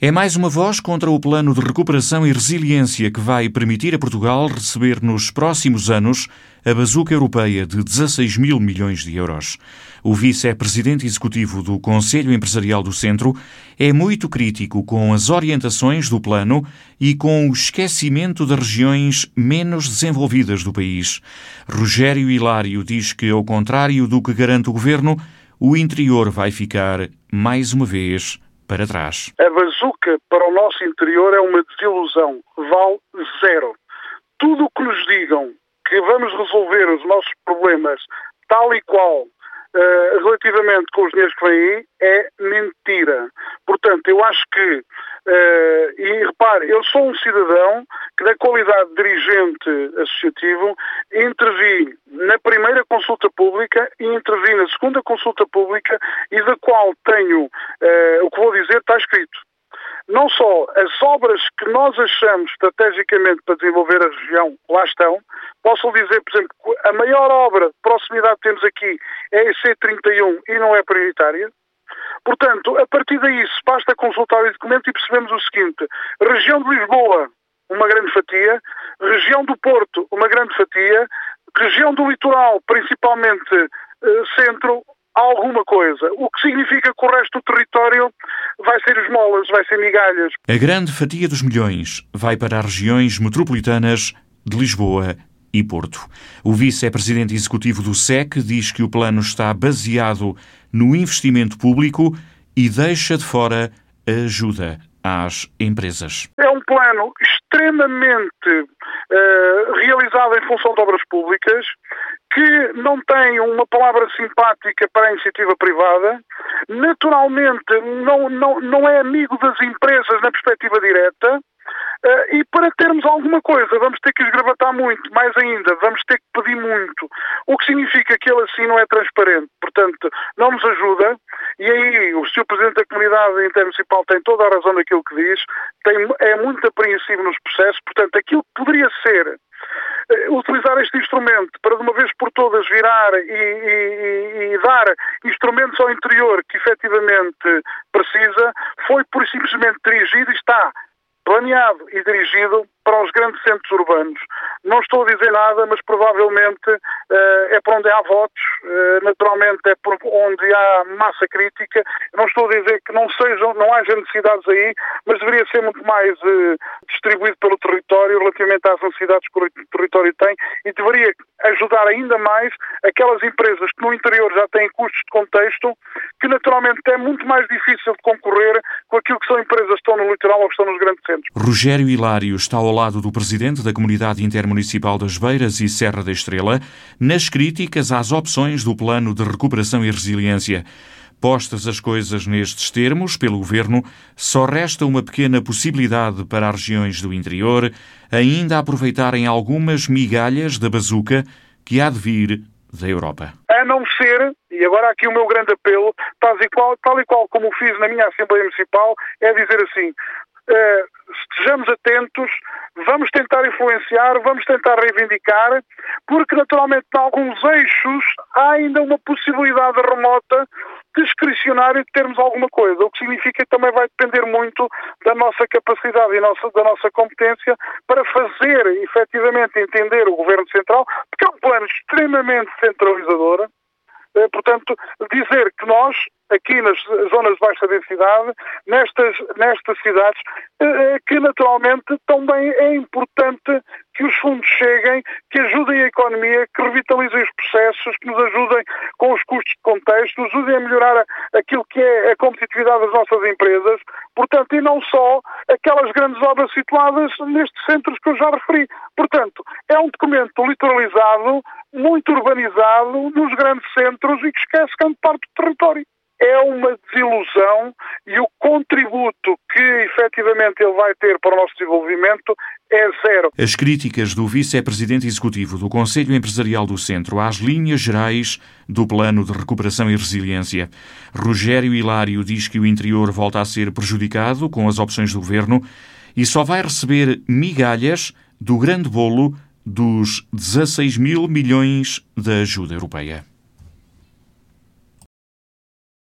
É mais uma voz contra o plano de recuperação e resiliência que vai permitir a Portugal receber nos próximos anos a bazuca europeia de 16 mil milhões de euros. O vice-presidente executivo do Conselho Empresarial do Centro é muito crítico com as orientações do plano e com o esquecimento das regiões menos desenvolvidas do país. Rogério Hilário diz que, ao contrário do que garante o governo, o interior vai ficar, mais uma vez, para trás. A bazuca para o nosso interior é uma desilusão. Vale zero. Tudo o que nos digam que vamos resolver os nossos problemas tal e qual uh, relativamente com os dinheiros que vêm aí é mentira. Portanto, eu acho que, uh, e repare, eu sou um cidadão na qualidade de dirigente associativo, intervi na primeira consulta pública e intervi na segunda consulta pública e da qual tenho, uh, o que vou dizer está escrito. Não só as obras que nós achamos estrategicamente para desenvolver a região lá estão, posso dizer, por exemplo, que a maior obra de proximidade que temos aqui é a EC31 e não é prioritária. Portanto, a partir daí, basta consultar o documento e percebemos o seguinte: região de Lisboa, uma grande fatia, região do Porto, uma grande fatia, região do litoral, principalmente eh, centro, alguma coisa. O que significa que o resto do território vai ser esmolas, vai ser migalhas. A grande fatia dos milhões vai para as regiões metropolitanas de Lisboa e Porto. O vice-presidente executivo do SEC diz que o plano está baseado no investimento público e deixa de fora a ajuda às empresas. É um plano extremamente uh, realizado em função de obras públicas, que não tem uma palavra simpática para a iniciativa privada, naturalmente não, não, não é amigo das empresas na perspectiva direta, Uh, e para termos alguma coisa, vamos ter que esgravatar muito, mais ainda, vamos ter que pedir muito. O que significa que ele assim não é transparente. Portanto, não nos ajuda. E aí, o Sr. Presidente da Comunidade Intermunicipal tem toda a razão naquilo que diz, tem, é muito apreensivo nos processos. Portanto, aquilo que poderia ser eh, utilizar este instrumento para de uma vez por todas virar e, e, e, dar instrumentos ao interior que efetivamente precisa, foi por simplesmente dirigido e está planeado e dirigido para os grandes centros urbanos. Não estou a dizer nada, mas provavelmente uh, é por onde há votos, uh, naturalmente é por onde há massa crítica. Não estou a dizer que não sejam, não haja necessidades aí, mas deveria ser muito mais uh, distribuído pelo território relativamente às necessidades que o território tem e deveria ajudar ainda mais aquelas empresas que no interior já têm custos de contexto, que naturalmente é muito mais difícil de concorrer com aquilo que são empresas que estão no litoral ou que estão nos grandes centros. Rogério Hilário está ao lado do presidente da Comunidade Intermunicipal das Beiras e Serra da Estrela nas críticas às opções do Plano de Recuperação e Resiliência. Postas as coisas nestes termos pelo governo, só resta uma pequena possibilidade para as regiões do interior ainda aproveitarem algumas migalhas da bazuca que há de vir da Europa. A não ser, e agora aqui o meu grande apelo, tal e qual, tal e qual como fiz na minha Assembleia Municipal, é dizer assim: uh, estejamos atentos, vamos tentar influenciar, vamos tentar reivindicar, porque naturalmente em alguns eixos há ainda uma possibilidade remota discricionário de termos alguma coisa, o que significa que também vai depender muito da nossa capacidade e nossa, da nossa competência para fazer efetivamente entender o Governo Central, porque é um plano extremamente centralizador, eh, portanto, dizer que nós, aqui nas zonas de baixa densidade, nestas, nestas cidades, eh, eh, que naturalmente também é importante que os fundos cheguem, que ajudem a economia, que revitalizem os processos, que nos ajudem com os custos de contexto, nos ajudem a melhorar aquilo que é a competitividade das nossas empresas, portanto, e não só aquelas grandes obras situadas nestes centros que eu já referi. Portanto, é um documento litoralizado, muito urbanizado, nos grandes centros e que esquece grande parte do território é uma desilusão e o contributo que efetivamente ele vai ter para o nosso desenvolvimento é zero. As críticas do vice-presidente executivo do Conselho Empresarial do Centro às linhas gerais do Plano de Recuperação e Resiliência. Rogério Hilário diz que o interior volta a ser prejudicado com as opções do governo e só vai receber migalhas do grande bolo dos 16 mil milhões da ajuda europeia.